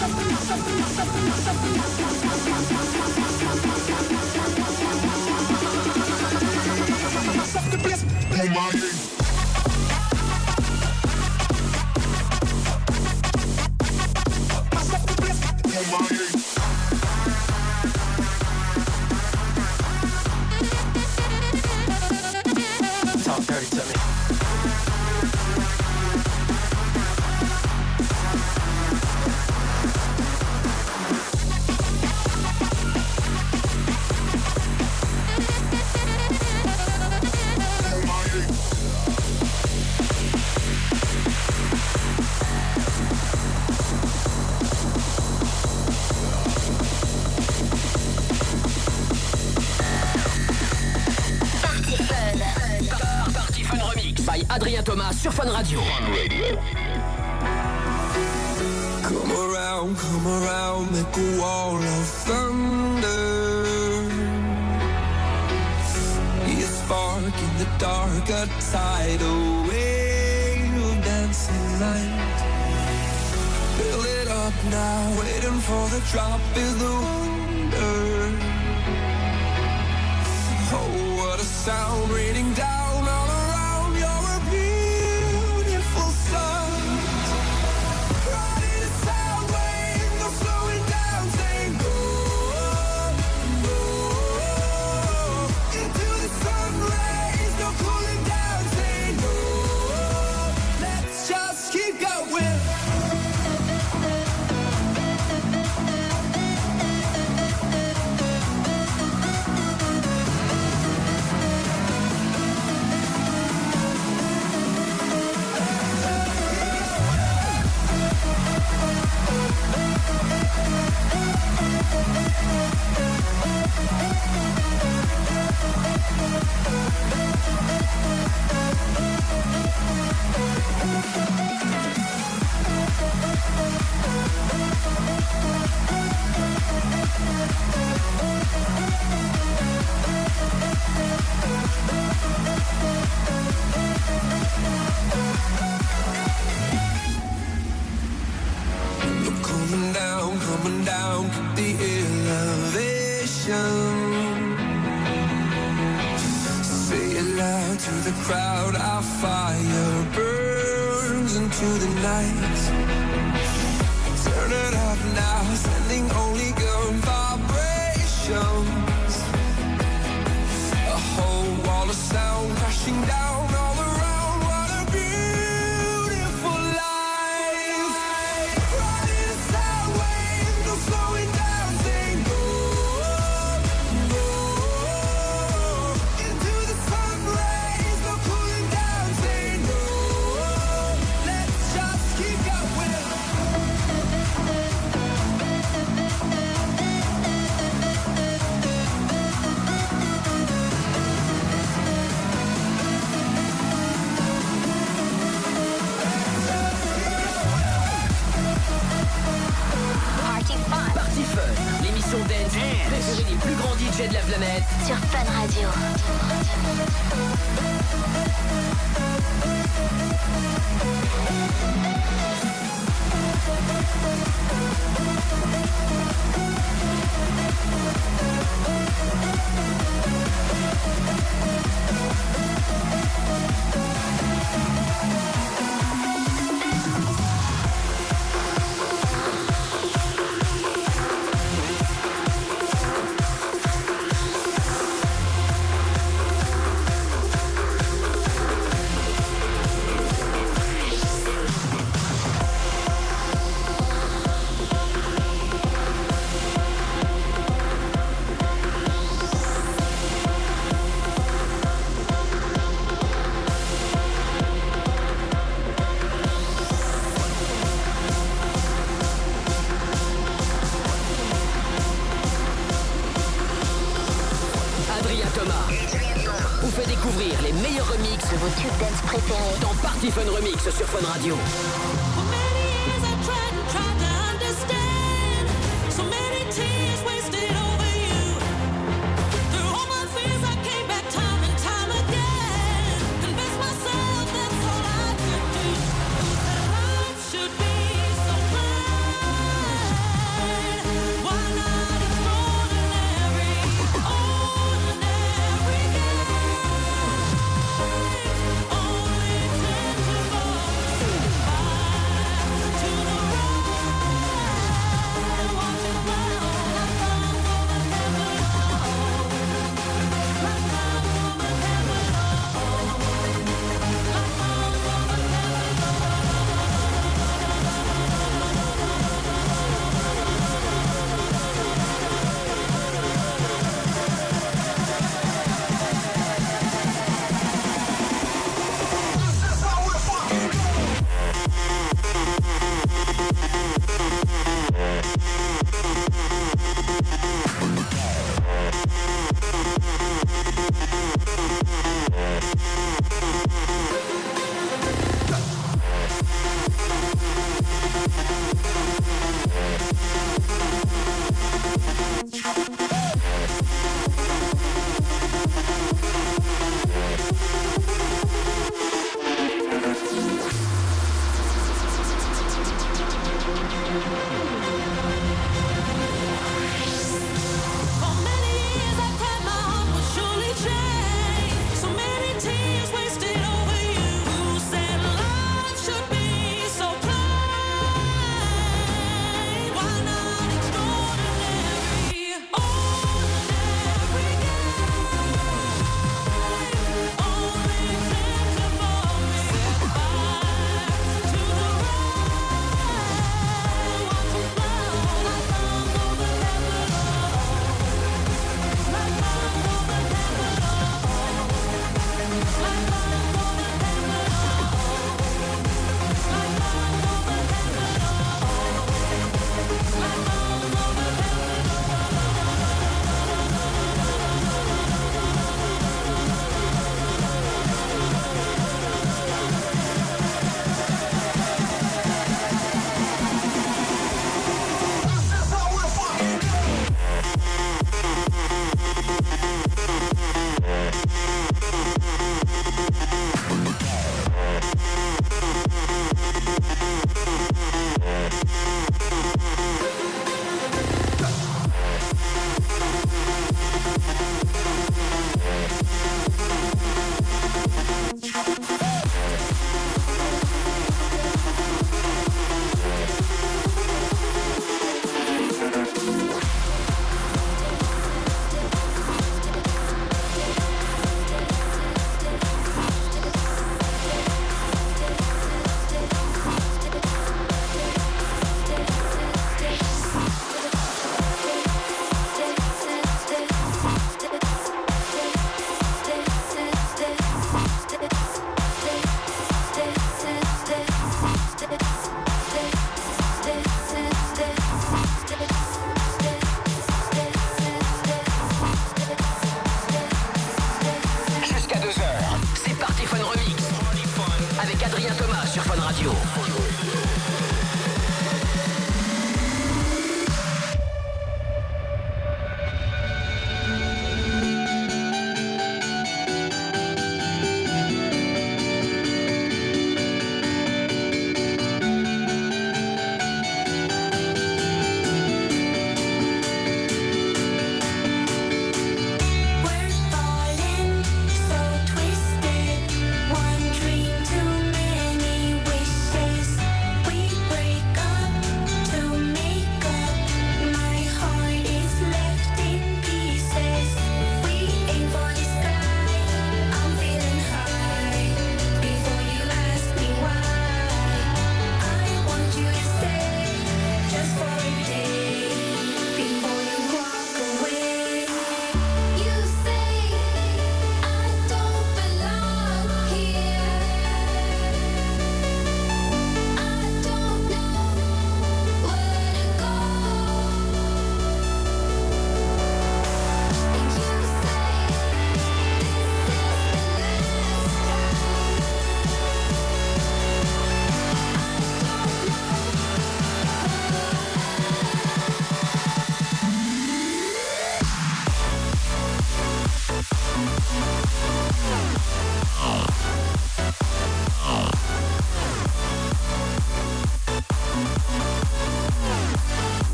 Sur Fun Radio.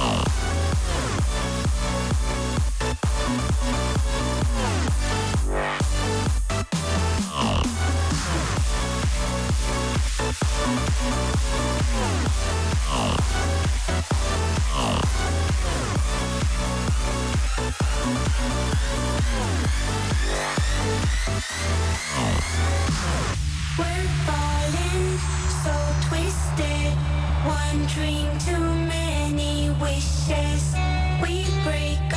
Oh. One dream too many wishes. We break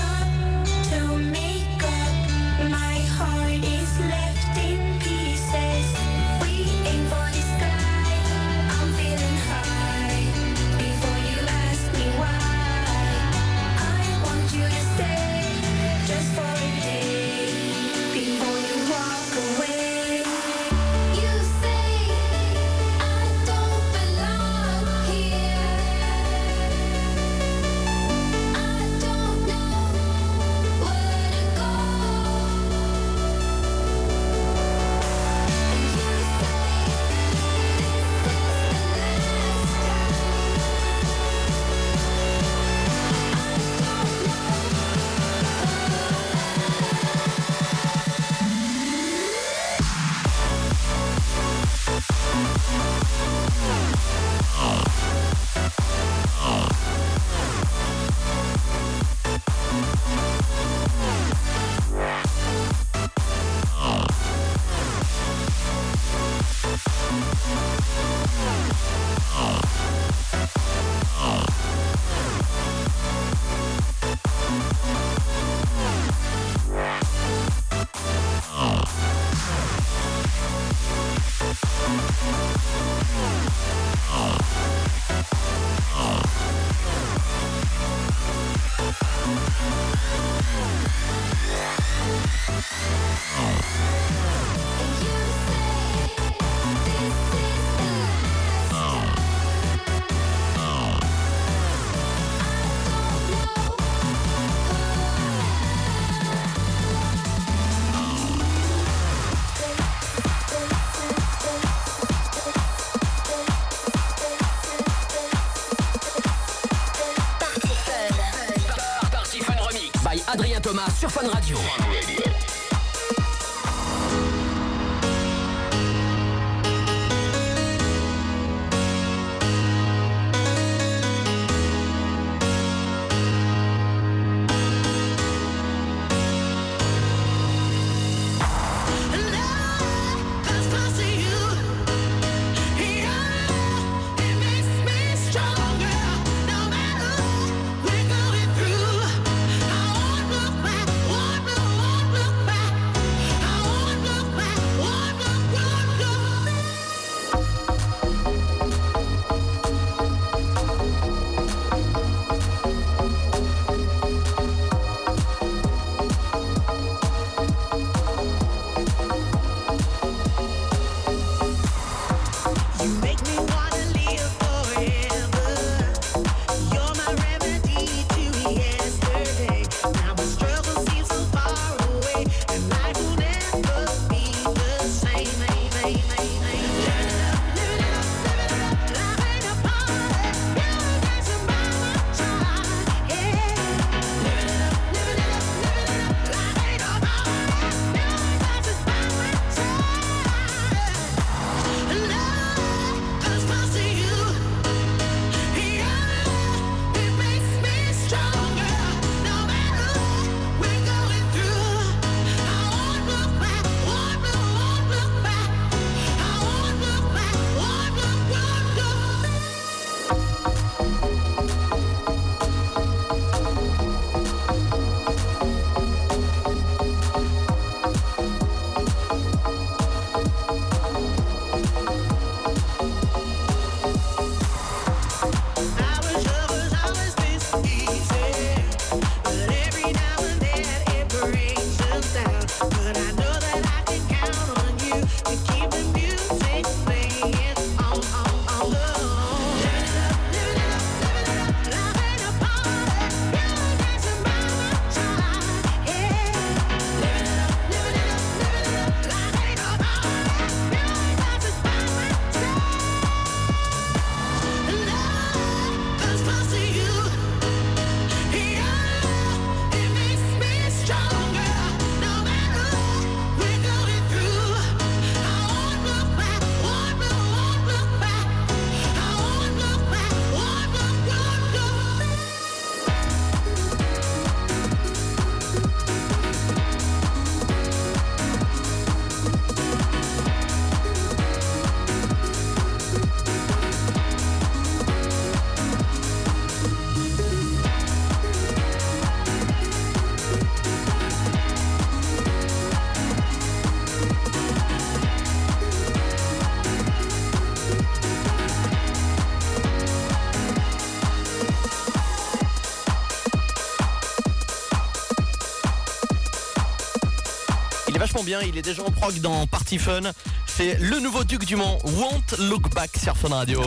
vachement bien. Il est déjà en prog dans Party Fun. C'est le nouveau Duc du Mont, Won't Look Back sur Fun Radio.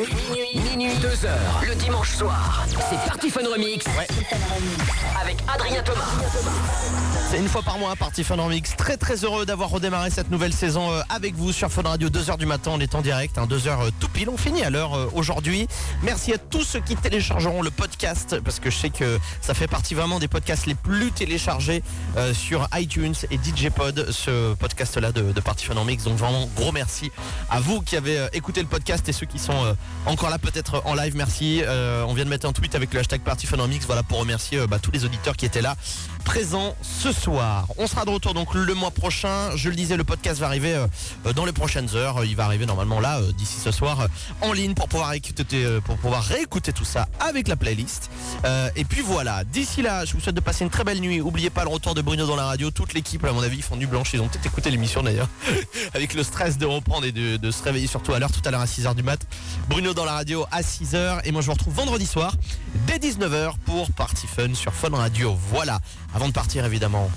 Minuit, minuit, 2 heures, le dimanche soir. C'est Party Fun Remix. Avec Adrien Thomas. C'est une fois par mois, Party Fun Remix. Très très heureux d'avoir redémarré cette nouvelle saison euh, avec vous sur Fun Radio. 2h du matin, on est en direct, 2h tout pile. On finit à l'heure euh, aujourd'hui. Merci à tous ceux qui téléchargeront le parce que je sais que ça fait partie vraiment des podcasts les plus téléchargés euh, sur iTunes et DJ Pod, ce podcast-là de, de Party Fun Remix. Donc vraiment gros merci à vous qui avez euh, écouté le podcast et ceux qui sont euh, encore là peut-être en live. Merci. On vient de mettre un tweet avec le hashtag Party Fun Remix. Voilà pour remercier bah, tous les auditeurs qui étaient là présents ce soir. On sera de retour donc le mois prochain. Je le disais, le podcast va arriver euh, euh, dans les prochaines heures. Il va arriver normalement là euh, d'ici ce soir en ligne pour pouvoir écouter, pour pouvoir réécouter tout ça avec la playlist. Et puis voilà. D'ici là, je vous souhaite de passer une très belle nuit. Oubliez pas le retour de Bruno dans la radio. Toute l'équipe, à mon avis, font du blanche. Ils ont peut-être écouté l'émission d'ailleurs, avec le stress de reprendre et de, se réveiller surtout à l'heure tout à l'heure à 6h du mat. Bruno dans la radio à 6h et moi je vous retrouve vendredi soir dès 19h pour Party Fun sur Fun Radio. Voilà. De partir évidemment,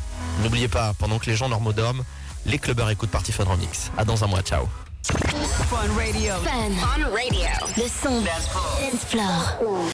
n'oubliez pas pendant que les gens dorment au dorment, les clubbers écoutent Party Fun Remix. À dans un mois, ciao. Fun Radio. Fun. On radio. Le son. Dance floor.